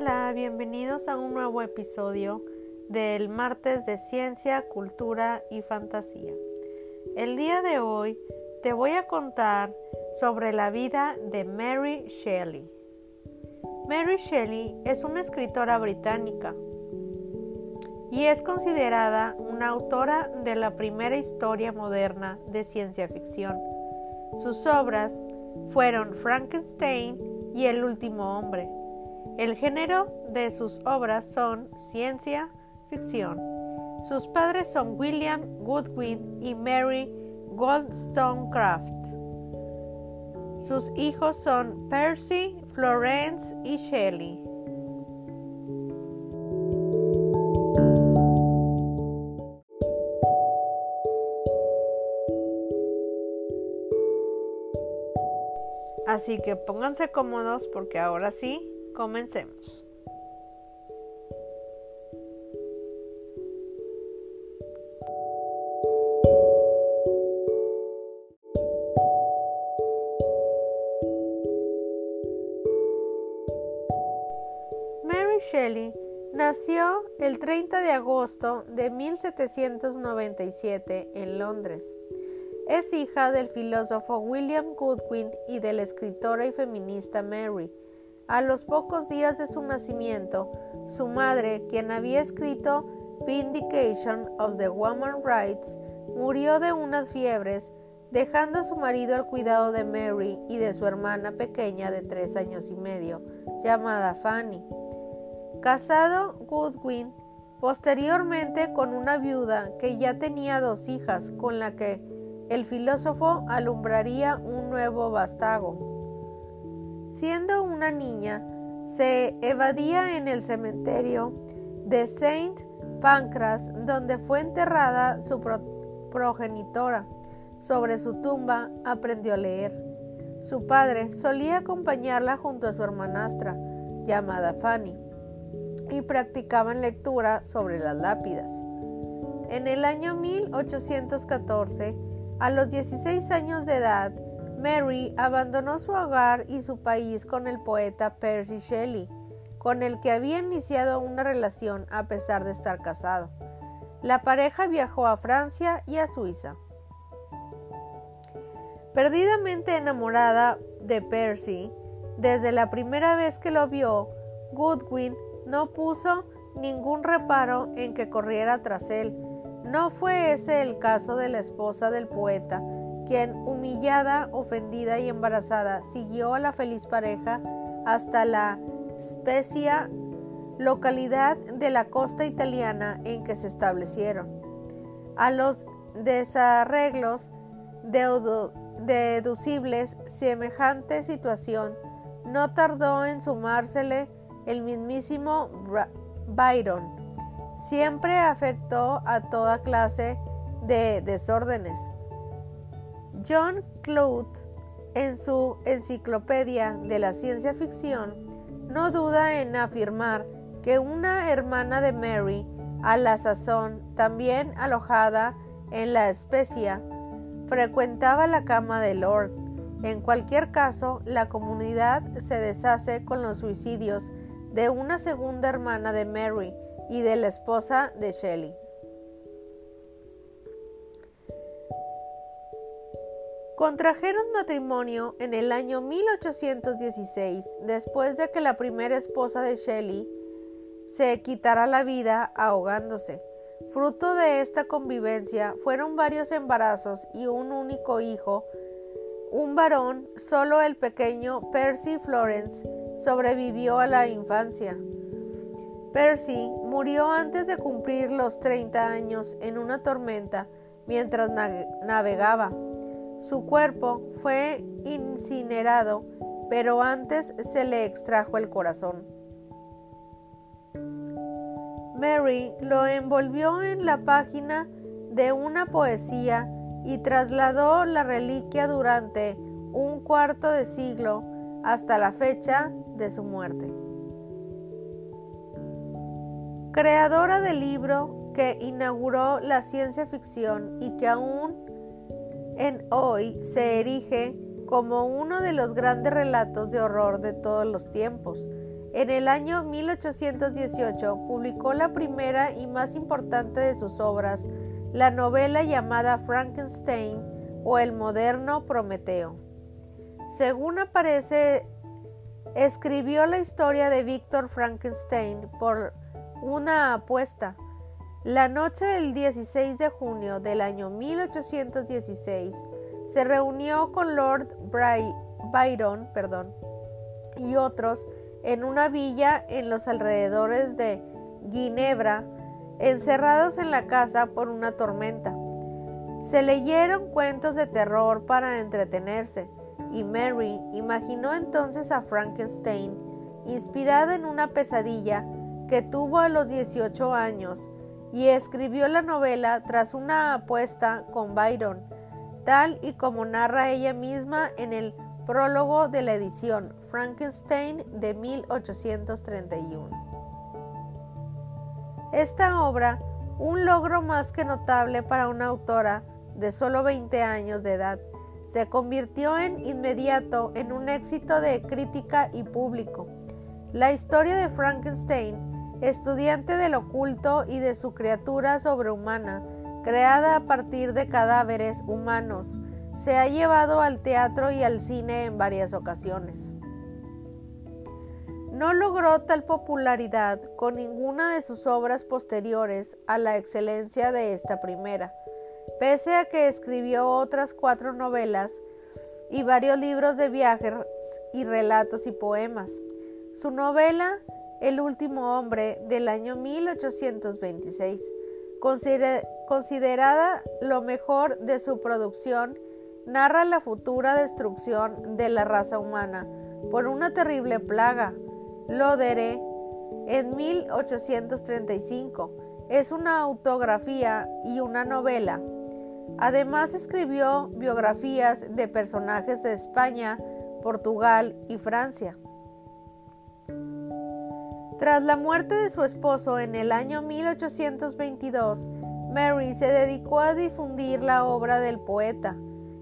Hola, bienvenidos a un nuevo episodio del martes de ciencia, cultura y fantasía. El día de hoy te voy a contar sobre la vida de Mary Shelley. Mary Shelley es una escritora británica y es considerada una autora de la primera historia moderna de ciencia ficción. Sus obras fueron Frankenstein y El último hombre. El género de sus obras son ciencia ficción. Sus padres son William Goodwin y Mary Goldstonecraft. Sus hijos son Percy, Florence y Shelley. Así que pónganse cómodos porque ahora sí, comencemos. Mary Shelley nació el 30 de agosto de 1797 en Londres. Es hija del filósofo William Goodwin y de la escritora y feminista Mary. A los pocos días de su nacimiento, su madre, quien había escrito Vindication of the Woman's Rights, murió de unas fiebres, dejando a su marido al cuidado de Mary y de su hermana pequeña de tres años y medio, llamada Fanny. Casado, Goodwin, posteriormente con una viuda que ya tenía dos hijas, con la que el filósofo alumbraría un nuevo vástago. Siendo una niña, se evadía en el cementerio de Saint Pancras, donde fue enterrada su progenitora. Sobre su tumba aprendió a leer. Su padre solía acompañarla junto a su hermanastra, llamada Fanny, y practicaban lectura sobre las lápidas. En el año 1814, a los 16 años de edad, Mary abandonó su hogar y su país con el poeta Percy Shelley, con el que había iniciado una relación a pesar de estar casado. La pareja viajó a Francia y a Suiza. Perdidamente enamorada de Percy, desde la primera vez que lo vio, Goodwin no puso ningún reparo en que corriera tras él, no fue ese el caso de la esposa del poeta, quien, humillada, ofendida y embarazada, siguió a la feliz pareja hasta la Spezia, localidad de la costa italiana en que se establecieron. A los desarreglos deducibles semejante situación no tardó en sumársele el mismísimo Byron, siempre afectó a toda clase de desórdenes. John Clute, en su Enciclopedia de la Ciencia Ficción, no duda en afirmar que una hermana de Mary, a la sazón también alojada en la especia, frecuentaba la cama de Lord. En cualquier caso, la comunidad se deshace con los suicidios de una segunda hermana de Mary, y de la esposa de Shelley. Contrajeron matrimonio en el año 1816, después de que la primera esposa de Shelley se quitara la vida ahogándose. Fruto de esta convivencia fueron varios embarazos y un único hijo, un varón, solo el pequeño Percy Florence sobrevivió a la infancia. Percy murió antes de cumplir los 30 años en una tormenta mientras navegaba. Su cuerpo fue incinerado, pero antes se le extrajo el corazón. Mary lo envolvió en la página de una poesía y trasladó la reliquia durante un cuarto de siglo hasta la fecha de su muerte creadora del libro que inauguró la ciencia ficción y que aún en hoy se erige como uno de los grandes relatos de horror de todos los tiempos. En el año 1818 publicó la primera y más importante de sus obras, la novela llamada Frankenstein o el moderno Prometeo. Según aparece, escribió la historia de Víctor Frankenstein por una apuesta. La noche del 16 de junio del año 1816 se reunió con Lord Byron perdón, y otros en una villa en los alrededores de Ginebra, encerrados en la casa por una tormenta. Se leyeron cuentos de terror para entretenerse, y Mary imaginó entonces a Frankenstein, inspirada en una pesadilla que tuvo a los 18 años, y escribió la novela tras una apuesta con Byron, tal y como narra ella misma en el prólogo de la edición Frankenstein de 1831. Esta obra, un logro más que notable para una autora de solo 20 años de edad, se convirtió en inmediato en un éxito de crítica y público. La historia de Frankenstein, estudiante del oculto y de su criatura sobrehumana, creada a partir de cadáveres humanos, se ha llevado al teatro y al cine en varias ocasiones. No logró tal popularidad con ninguna de sus obras posteriores a la excelencia de esta primera, pese a que escribió otras cuatro novelas y varios libros de viajes y relatos y poemas. Su novela El último hombre del año 1826, considerada lo mejor de su producción, narra la futura destrucción de la raza humana por una terrible plaga, Lodere, en 1835. Es una autografía y una novela. Además escribió biografías de personajes de España, Portugal y Francia. Tras la muerte de su esposo en el año 1822, Mary se dedicó a difundir la obra del poeta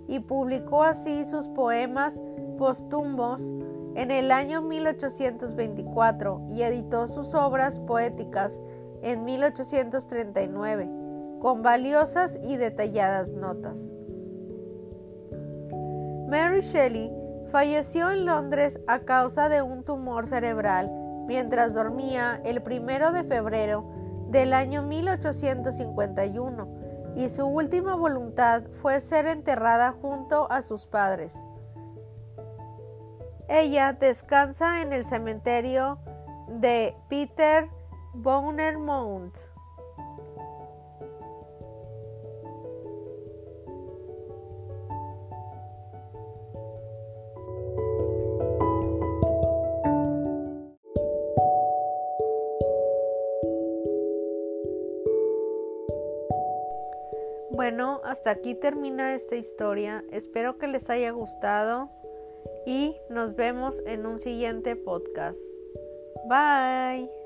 y publicó así sus poemas póstumos en el año 1824 y editó sus obras poéticas en 1839 con valiosas y detalladas notas. Mary Shelley falleció en Londres a causa de un tumor cerebral mientras dormía el primero de febrero del año 1851 y su última voluntad fue ser enterrada junto a sus padres. Ella descansa en el cementerio de Peter Mount. Hasta aquí termina esta historia. Espero que les haya gustado y nos vemos en un siguiente podcast. Bye.